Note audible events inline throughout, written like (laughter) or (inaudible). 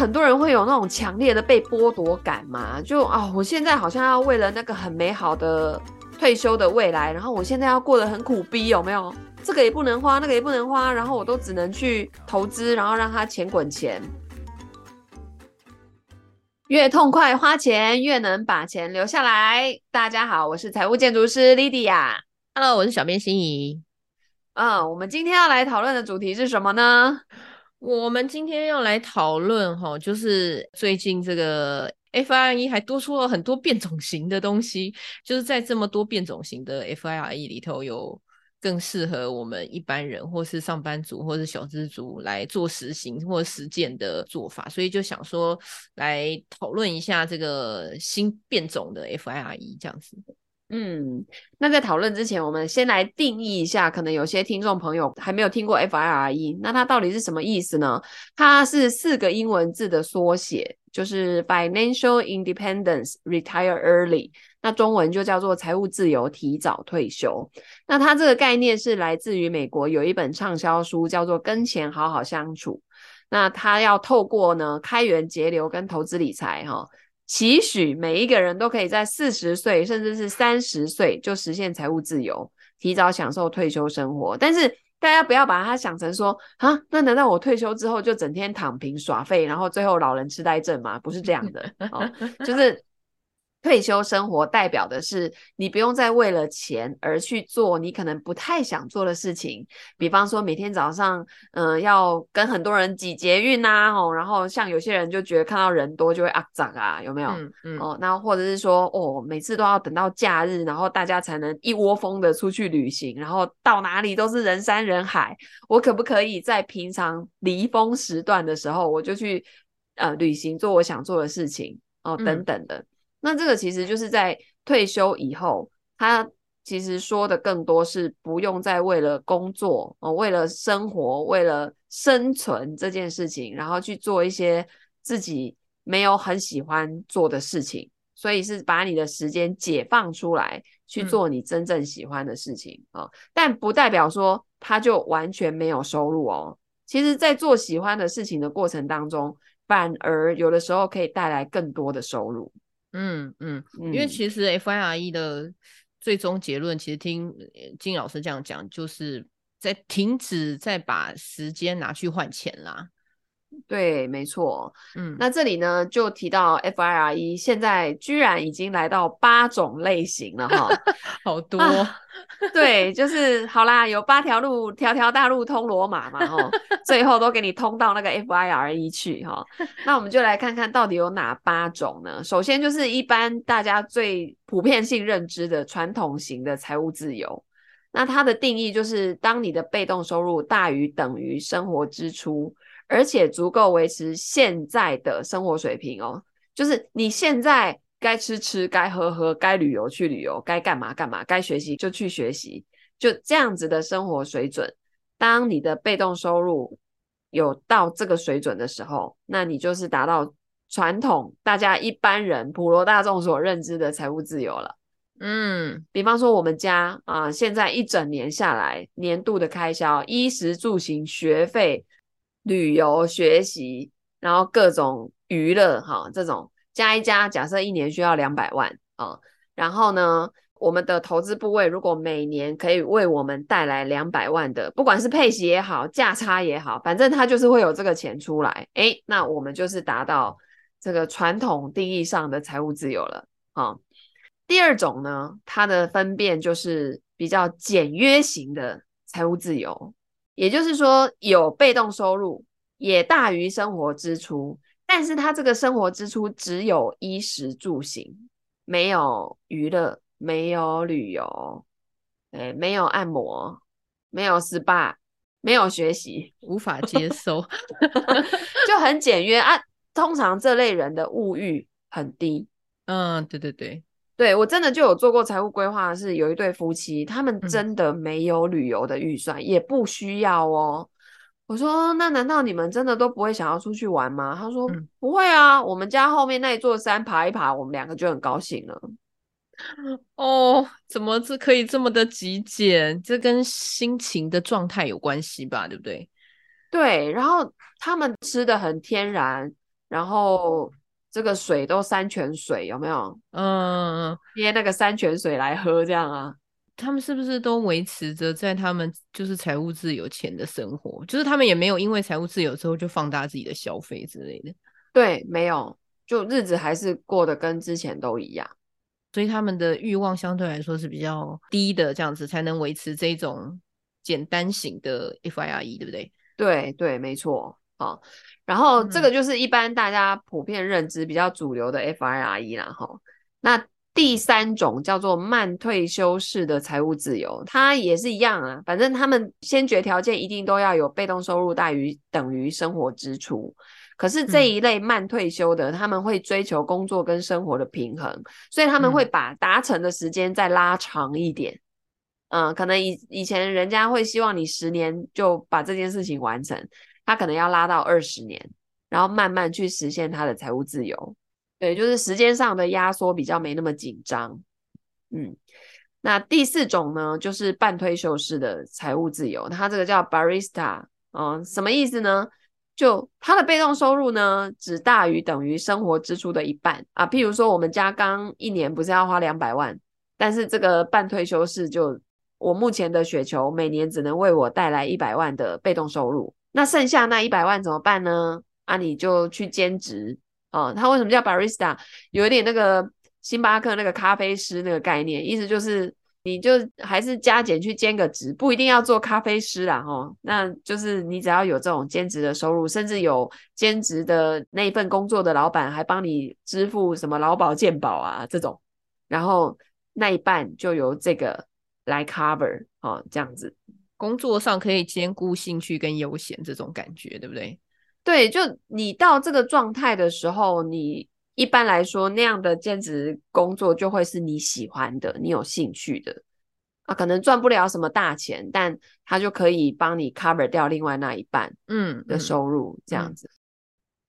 很多人会有那种强烈的被剥夺感嘛，就啊、哦，我现在好像要为了那个很美好的退休的未来，然后我现在要过得很苦逼，有没有？这个也不能花，那个也不能花，然后我都只能去投资，然后让它钱滚钱。越痛快花钱，越能把钱留下来。大家好，我是财务建筑师 Lydia。Hello，我是小编心怡。嗯，我们今天要来讨论的主题是什么呢？我们今天要来讨论哈，就是最近这个 FIRE 还多出了很多变种型的东西，就是在这么多变种型的 FIRE 里头，有更适合我们一般人，或是上班族，或是小资族来做实行或实践的做法，所以就想说来讨论一下这个新变种的 FIRE 这样子。嗯，那在讨论之前，我们先来定义一下，可能有些听众朋友还没有听过 FIRE，那它到底是什么意思呢？它是四个英文字的缩写，就是 Financial Independence Retire Early，那中文就叫做财务自由提早退休。那它这个概念是来自于美国有一本畅销书叫做《跟钱好好相处》，那它要透过呢开源节流跟投资理财哈。期许每一个人都可以在四十岁，甚至是三十岁就实现财务自由，提早享受退休生活。但是大家不要把它想成说啊，那难道我退休之后就整天躺平耍废，然后最后老人痴呆症吗？不是这样的，(laughs) 哦，就是。退休生活代表的是你不用再为了钱而去做你可能不太想做的事情，比方说每天早上，嗯、呃，要跟很多人挤捷运呐，哦，然后像有些人就觉得看到人多就会啊长啊，有没有？嗯嗯。哦，那或者是说，哦，每次都要等到假日，然后大家才能一窝蜂的出去旅行，然后到哪里都是人山人海，我可不可以在平常离峰时段的时候，我就去呃旅行，做我想做的事情，哦，等等的。嗯那这个其实就是在退休以后，他其实说的更多是不用再为了工作哦，为了生活，为了生存这件事情，然后去做一些自己没有很喜欢做的事情，所以是把你的时间解放出来去做你真正喜欢的事情啊，嗯，但不代表说他就完全没有收入哦。其实，在做喜欢的事情的过程当中，反而有的时候可以带来更多的收入。嗯嗯，因为其实 FIRE 的最终结论，其实听金老师这样讲，就是在停止再把时间拿去换钱啦。对，没错。嗯，那这里呢就提到 FIRE 现在居然已经来到八种类型了哈，(laughs) 好多。啊、对，就是好啦，有八条路，条条大路通罗马嘛哈，最后都给你通到那个 FIRE 去哈。那我们就来看看到底有哪八种呢？首先就是一般大家最普遍性认知的传统型的财务自由，那它的定义就是当你的被动收入大于等于生活支出。而且足够维持现在的生活水平哦，就是你现在该吃吃，该喝喝，该旅游去旅游，该干嘛干嘛，该学习就去学习，就这样子的生活水准。当你的被动收入有到这个水准的时候，那你就是达到传统大家一般人普罗大众所认知的财务自由了。嗯，比方说我们家啊、呃，现在一整年下来，年度的开销，衣食住行、学费。旅游、学习，然后各种娱乐，哈，这种加一加，假设一年需要两百万啊。然后呢，我们的投资部位如果每年可以为我们带来两百万的，不管是配息也好，价差也好，反正它就是会有这个钱出来。诶，那我们就是达到这个传统定义上的财务自由了。啊，第二种呢，它的分辨就是比较简约型的财务自由。也就是说，有被动收入也大于生活支出，但是他这个生活支出只有衣食住行，没有娱乐，没有旅游，哎，没有按摩，没有 SPA，没有学习，无法接受，就很简约啊。通常这类人的物欲很低。嗯，对对对。对，我真的就有做过财务规划，是有一对夫妻，他们真的没有旅游的预算，嗯，也不需要哦。我说，那难道你们真的都不会想要出去玩吗？他说，嗯，不会啊，我们家后面那一座山爬一爬，我们两个就很高兴了。(gasps) 哦，怎么这可以这么的极简？这跟心情的状态有关系吧？对不对？对，然后他们吃的很天然。然后这个水都山泉水有没有？嗯，接那个山泉水来喝这样啊？他们是不是都维持着在他们就是财务自由前的生活？就是他们也没有因为财务自由之后就放大自己的消费之类的？对，没有，就日子还是过得跟之前都一样。所以他们的欲望相对来说是比较低的，这样子才能维持这种简单型的 FIRE，对不对？对对，没错。好，然后这个就是一般大家普遍认知比较主流的 FIRE 啦。哈，那第三种叫做慢退休式的财务自由，它也是一样啊。反正他们先决条件一定都要有被动收入大于等于生活支出。可是这一类慢退休的，嗯、他们会追求工作跟生活的平衡，所以他们会把达成的时间再拉长一点。嗯，嗯，可能以以前人家会希望你十年就把这件事情完成，他可能要拉到二十年，然后慢慢去实现他的财务自由。对，就是时间上的压缩比较没那么紧张。嗯，那第四种呢，就是半退休式的财务自由，它这个叫 barista，嗯，什么意思呢？就他的被动收入呢，只大于等于生活支出的一半啊。譬如说，我们家刚一年不是要花两百万，但是这个半退休式就我目前的雪球每年只能为我带来一百万的被动收入，那剩下那一百万怎么办呢？啊，你就去兼职哦。他为什么叫 barista？有一点那个星巴克那个咖啡师那个概念，意思就是。你就还是加减去兼个职，不一定要做咖啡师啦，齁。那就是你只要有这种兼职的收入，甚至有兼职的那一份工作的老板还帮你支付什么劳保健保啊这种，然后那一半就由这个来 cover 哦，这样子工作上可以兼顾兴趣跟悠闲这种感觉，对不对？对，就你到这个状态的时候，你。一般来说，那样的兼职工作就会是你喜欢的，你有兴趣的啊，可能赚不了什么大钱，但他就可以帮你 cover 掉另外那一半，嗯的收入，嗯、这样子。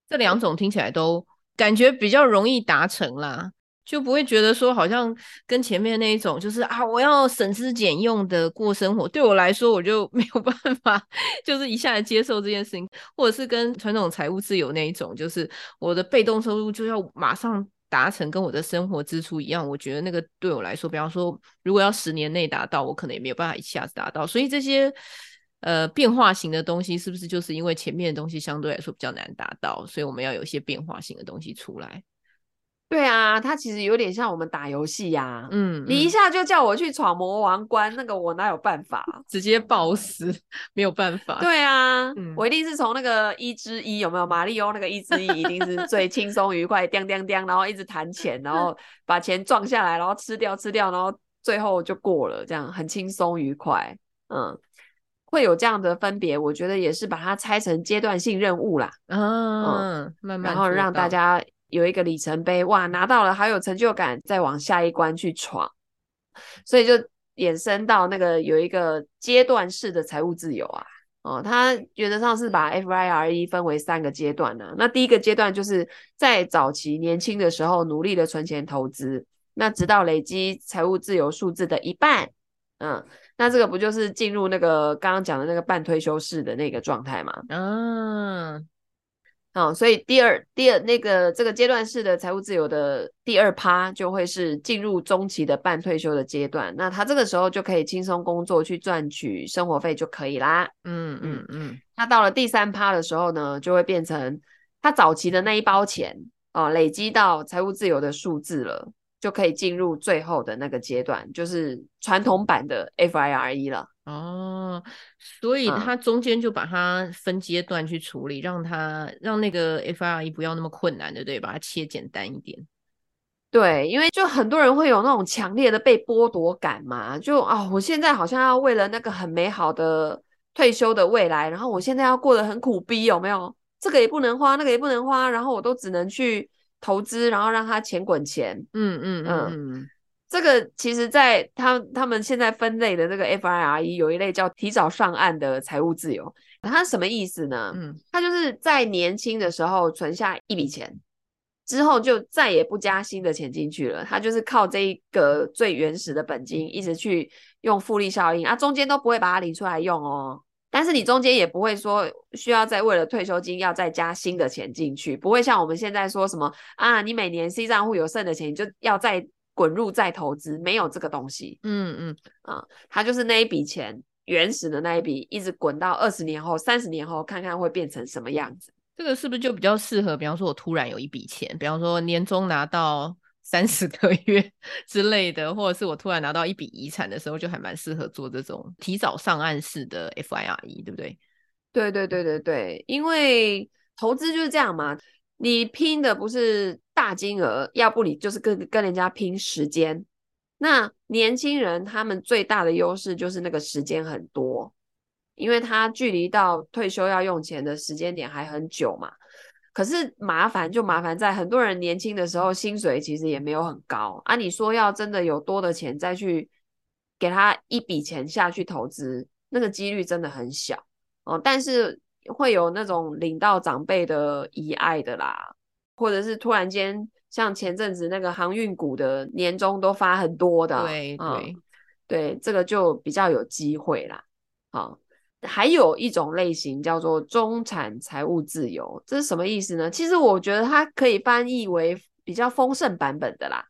这两种听起来都感觉比较容易达成啦。就不会觉得说好像跟前面那一种，就是啊，我要省吃俭用的过生活，对我来说我就 (laughs) 没有办法，就是一下子接受这件事情，或者是跟传统财务自由那一种，就是我的被动收入就要马上达成跟我的生活支出一样，我觉得那个对我来说，比方说如果要十年内达到，我可能也没有办法一下子达到，所以这些呃变化型的东西，是不是就是因为前面的东西相对来说比较难达到，所以我们要有一些变化型的东西出来？对啊，它其实有点像我们打游戏呀，嗯，你一下就叫我去闯魔王关，那个我哪有办法？(laughs) 直接暴死，没有办法。对啊，嗯、我一定是从那个一之一有没有马里奥那个一之一一定是最轻松愉快，叮叮叮，然后一直弹钱，然后把钱撞下来，然后吃掉吃掉，然后最后就过了，这样很轻松愉快。嗯，会有这样的分别，我觉得也是把它拆成阶段性任务啦，嗯，嗯慢慢，然后让大家。有一个里程碑，哇，拿到了，好有成就感，再往下一关去闯，所以就衍生到那个有一个阶段式的财务自由啊，哦，他原则上是把 FIRE 分为三个阶段呢、那第一个阶段就是在早期年轻的时候努力的存钱投资，那直到累积财务自由数字的一半，嗯，那这个不就是进入那个刚刚讲的那个半退休式的那个状态吗？嗯。哦，所以第二、第二那个这个阶段式的财务自由的第二趴，就会是进入中期的半退休的阶段。那他这个时候就可以轻松工作去赚取生活费就可以啦。嗯嗯嗯。那到了第三趴的时候呢，就会变成他早期的那一包钱哦，累积到财务自由的数字了。就可以进入最后的那个阶段，就是传统版的 FIRE 了。哦，所以它中间就把它分阶段去处理，嗯、让它让那个 FIRE 不要那么困难的，对，把它切简单一点。对，因为就很多人会有那种强烈的被剥夺感嘛，就啊、哦，我现在好像要为了那个很美好的退休的未来，然后我现在要过得很苦逼，有没有？这个也不能花，那个也不能花，然后我都只能去。投资，然后让他钱滚钱。嗯嗯嗯嗯，这个其实，在他他们现在分类的这个 FIRE 有一类叫提早上岸的财务自由。它什么意思呢？嗯，它就是在年轻的时候存下一笔钱，之后就再也不加新的钱进去了。它就是靠这一个最原始的本金，一直去用复利效应啊，中间都不会把它领出来用哦。但是你中间也不会说需要再为了退休金要再加新的钱进去，不会像我们现在说什么啊，你每年 C 账户有剩的钱，你就要再滚入再投资，没有这个东西。嗯嗯啊，它就是那一笔钱，原始的那一笔，一直滚到二十年后、三十年后，看看会变成什么样子。这个是不是就比较适合？比方说，我突然有一笔钱，比方说年终拿到。(laughs) 三十个月 (laughs) 之类的，或者是我突然拿到一笔遗产的时候，就还蛮适合做这种提早上岸式的 FIRE，对不对？对对对对对，因为投资就是这样嘛，你拼的不是大金额，要不你就是跟跟人家拼时间。那年轻人他们最大的优势就是那个时间很多，因为他距离到退休要用钱的时间点还很久嘛。可是麻烦就麻烦在很多人年轻的时候薪水其实也没有很高啊。你说要真的有多的钱再去给他一笔钱下去投资，那个几率真的很小哦。但是会有那种领到长辈的遗爱的啦，或者是突然间像前阵子那个航运股的年终都发很多的，对对、嗯、对，这个就比较有机会啦。好。还有一种类型叫做中产财务自由，这是什么意思呢？其实我觉得它可以翻译为比较丰盛版本的啦，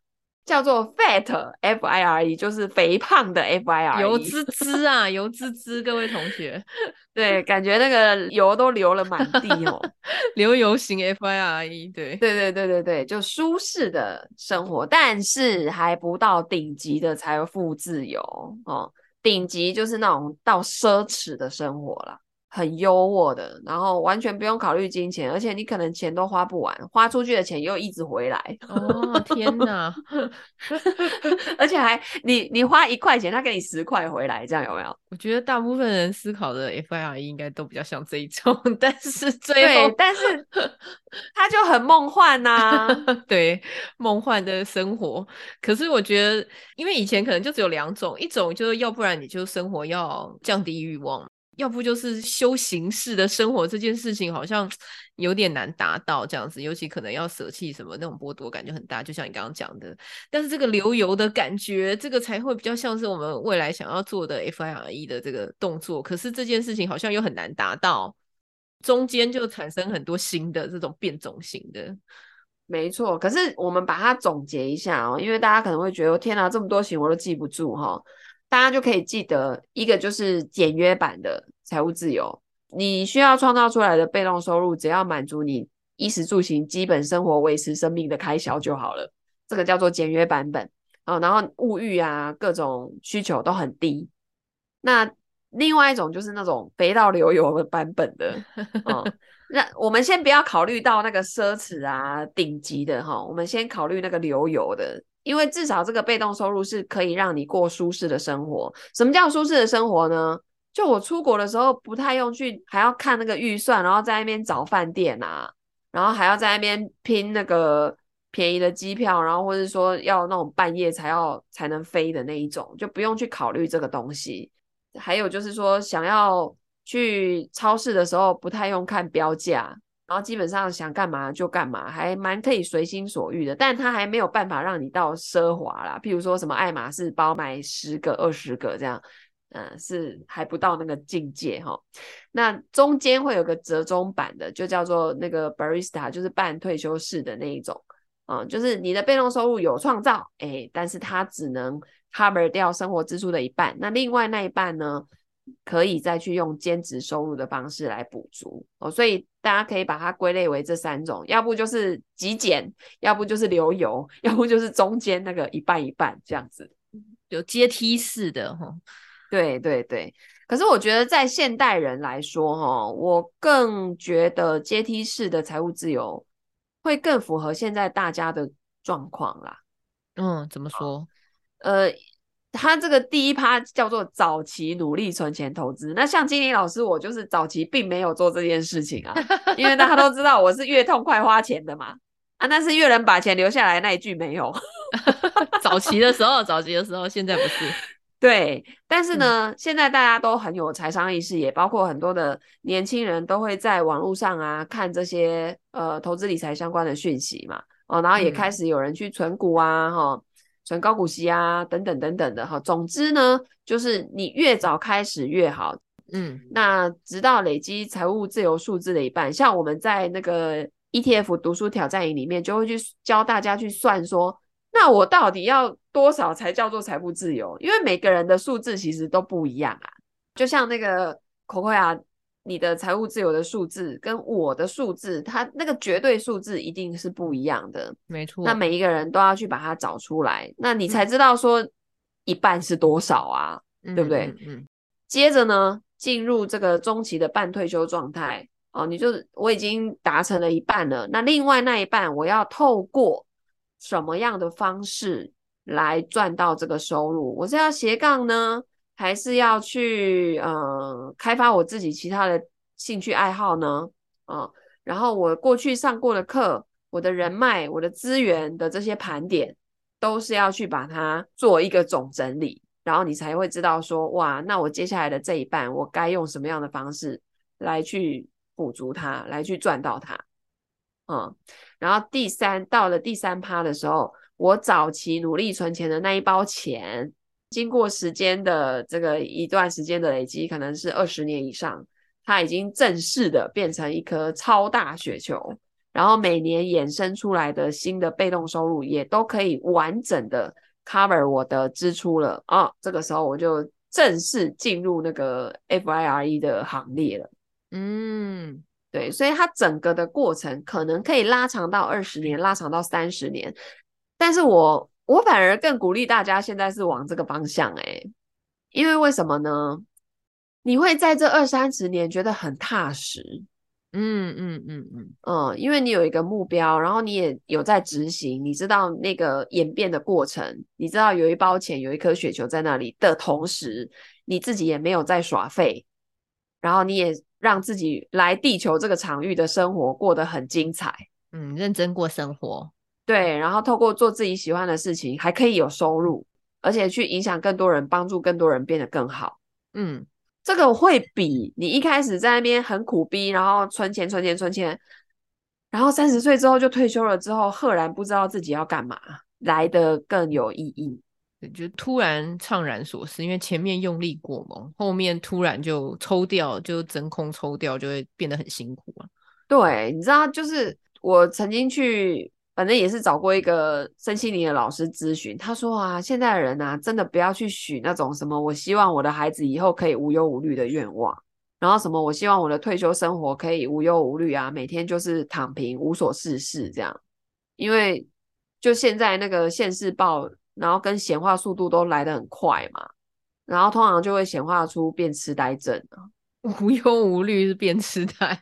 叫做 Fat F I R E，就是肥胖的 F I R E，油滋滋啊，油滋滋，各位同学，(laughs) 对，感觉那个油都流了满地哦，(laughs) 流油型 F I R E，对，对对对对对，就舒适的生活，但是还不到顶级的财富自由哦。顶级就是那种到奢侈的生活了，很优渥的，然后完全不用考虑金钱，而且你可能钱都花不完，花出去的钱又一直回来。哦天哪！(laughs) 而且还你你花一块钱，他给你十块回来，这样有没有？我觉得大部分人思考的 FIRE 应该都比较像这一种，(laughs) 但是最后，但是他就很梦幻呐、啊，(laughs) 对，梦幻的生活。可是我觉得，因为以前可能就只有两种，一种就是要不然你就生活要降低欲望。要不就是修行式的生活，这件事情好像有点难达到这样子，尤其可能要舍弃什么那种剥夺感就很大，就像你刚刚讲的。但是这个流油的感觉，这个才会比较像是我们未来想要做的 FIRE 的这个动作。可是这件事情好像又很难达到，中间就产生很多新的这种变种型的。没错，可是我们把它总结一下哦，因为大家可能会觉得天哪，这么多型我都记不住哈、大家就可以记得，一个就是简约版的财务自由，你需要创造出来的被动收入，只要满足你衣食住行基本生活维持生命的开销就好了，这个叫做简约版本啊。然后物欲啊，各种需求都很低。那另外一种就是那种肥到流油的版本的嗯。(laughs) 那我们先不要考虑到那个奢侈啊、顶级的哈，我们先考虑那个流油的。因为至少这个被动收入是可以让你过舒适的生活。什么叫舒适的生活呢？就我出国的时候不太用去，还要看那个预算，然后在那边找饭店啊，然后还要在那边拼那个便宜的机票，然后或者说要那种半夜才要才能飞的那一种，就不用去考虑这个东西。还有就是说，想要去超市的时候，不太用看标价。然后基本上想干嘛就干嘛，还蛮可以随心所欲的，但它还没有办法让你到奢华啦。譬如说什么爱马仕包买十个、二十个这样，嗯、呃，是还不到那个境界哈。那中间会有个折中版的，就叫做那个 barista，就是半退休式的那一种，啊、嗯，就是你的被动收入有创造，哎，但是它只能 cover 掉生活支出的一半，那另外那一半呢？可以再去用兼职收入的方式来补足哦，所以大家可以把它归类为这三种，要不就是极简，要不就是流油，要不就是中间那个一半一半这样子，(laughs) 有阶梯式的哈。对对对，可是我觉得在现代人来说哈，我更觉得阶梯式的财务自由会更符合现在大家的状况啦。嗯，怎么说？呃。他这个第一趴叫做早期努力存钱投资，那像金玲老师，我就是早期并没有做这件事情啊，(laughs) 因为大家都知道我是越痛快花钱的嘛，啊，但是越能把钱留下来那一句没有，(laughs) 早期的时候，早期的时候，现在不是，(laughs) 对，但是呢，嗯、现在大家都很有财商意识，也包括很多的年轻人都会在网络上啊看这些呃投资理财相关的讯息嘛，哦，然后也开始有人去存股啊，哈、嗯。存高股息啊，等等等等的哈。总之呢，就是你越早开始越好。嗯，那直到累积财务自由数字的一半，像我们在那个 ETF 读书挑战营里面，就会去教大家去算说，那我到底要多少才叫做财富自由？因为每个人的数字其实都不一样啊，就像那个 Coco 啊。你的财务自由的数字跟我的数字，它那个绝对数字一定是不一样的，没错。那每一个人都要去把它找出来，那你才知道说一半是多少啊，嗯、对不对？嗯。嗯嗯，接着呢，进入这个中期的半退休状态哦，你就我已经达成了一半了，那另外那一半我要透过什么样的方式来赚到这个收入？我是要斜杠呢？还是要去呃开发我自己其他的兴趣爱好呢？啊、然后我过去上过的课，我的人脉、我的资源的这些盘点，都是要去把它做一个总整理，然后你才会知道说，哇，那我接下来的这一半，我该用什么样的方式来去补足它，来去赚到它。嗯，然后第三，到了第三趴的时候，我早期努力存钱的那一包钱。经过时间的这个一段时间的累积，可能是二十年以上，它已经正式的变成一颗超大雪球，然后每年衍生出来的新的被动收入也都可以完整的 cover 我的支出了啊、哦，这个时候我就正式进入那个 FIRE 的行列了。嗯，对，所以它整个的过程可能可以拉长到二十年，拉长到三十年，但是我。我反而更鼓励大家现在是往这个方向哎，因为为什么呢？你会在这二三十年觉得很踏实，嗯嗯嗯嗯嗯，因为你有一个目标，然后你也有在执行，你知道那个演变的过程，你知道有一包钱，有一颗雪球在那里的同时，你自己也没有在耍废，然后你也让自己来地球这个场域的生活过得很精彩，嗯，认真过生活。对，然后透过做自己喜欢的事情，还可以有收入，而且去影响更多人，帮助更多人变得更好。嗯，这个会比你一开始在那边很苦逼，然后存钱、存钱、存钱，然后三十岁之后就退休了之后，赫然不知道自己要干嘛，来得更有意义。就突然怅然所思，因为前面用力过猛，后面突然就抽掉，就真空抽掉，就会变得很辛苦啊。对，你知道，就是我曾经去。反正也是找过一个身心灵的老师咨询，他说啊，现在的人啊，真的不要去许那种什么我希望我的孩子以后可以无忧无虑的愿望，然后什么我希望我的退休生活可以无忧无虑啊，每天就是躺平无所事事这样，因为就现在那个现世报，然后跟显化速度都来得很快嘛，然后通常就会显化出变痴呆症啊，(laughs) 无忧无虑是变痴呆。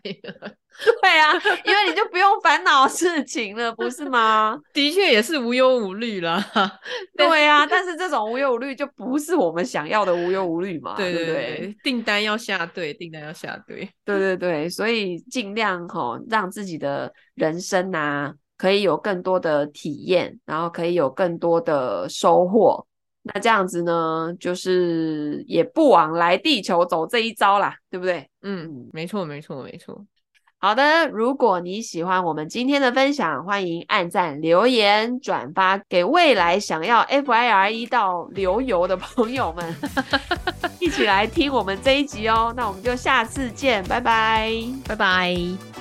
(laughs) 对啊，因为你就不用烦恼事情了，不是吗？(laughs) 的确也是无忧无虑啦。对啊，但是这种无忧无虑就不是我们想要的无忧无虑嘛。(laughs) 对对对，对对订单要下对，订单要下对。对对对，所以尽量吼、哦、让自己的人生啊，可以有更多的体验，然后可以有更多的收获。那这样子呢，就是也不枉来地球走这一遭啦，对不对？嗯，没错，没错，没错。好的，如果你喜欢我们今天的分享，欢迎按赞、留言、转发给未来想要 FIRE 到流油的朋友们，(laughs) 一起来听我们这一集哦。那我们就下次见，拜拜，拜拜。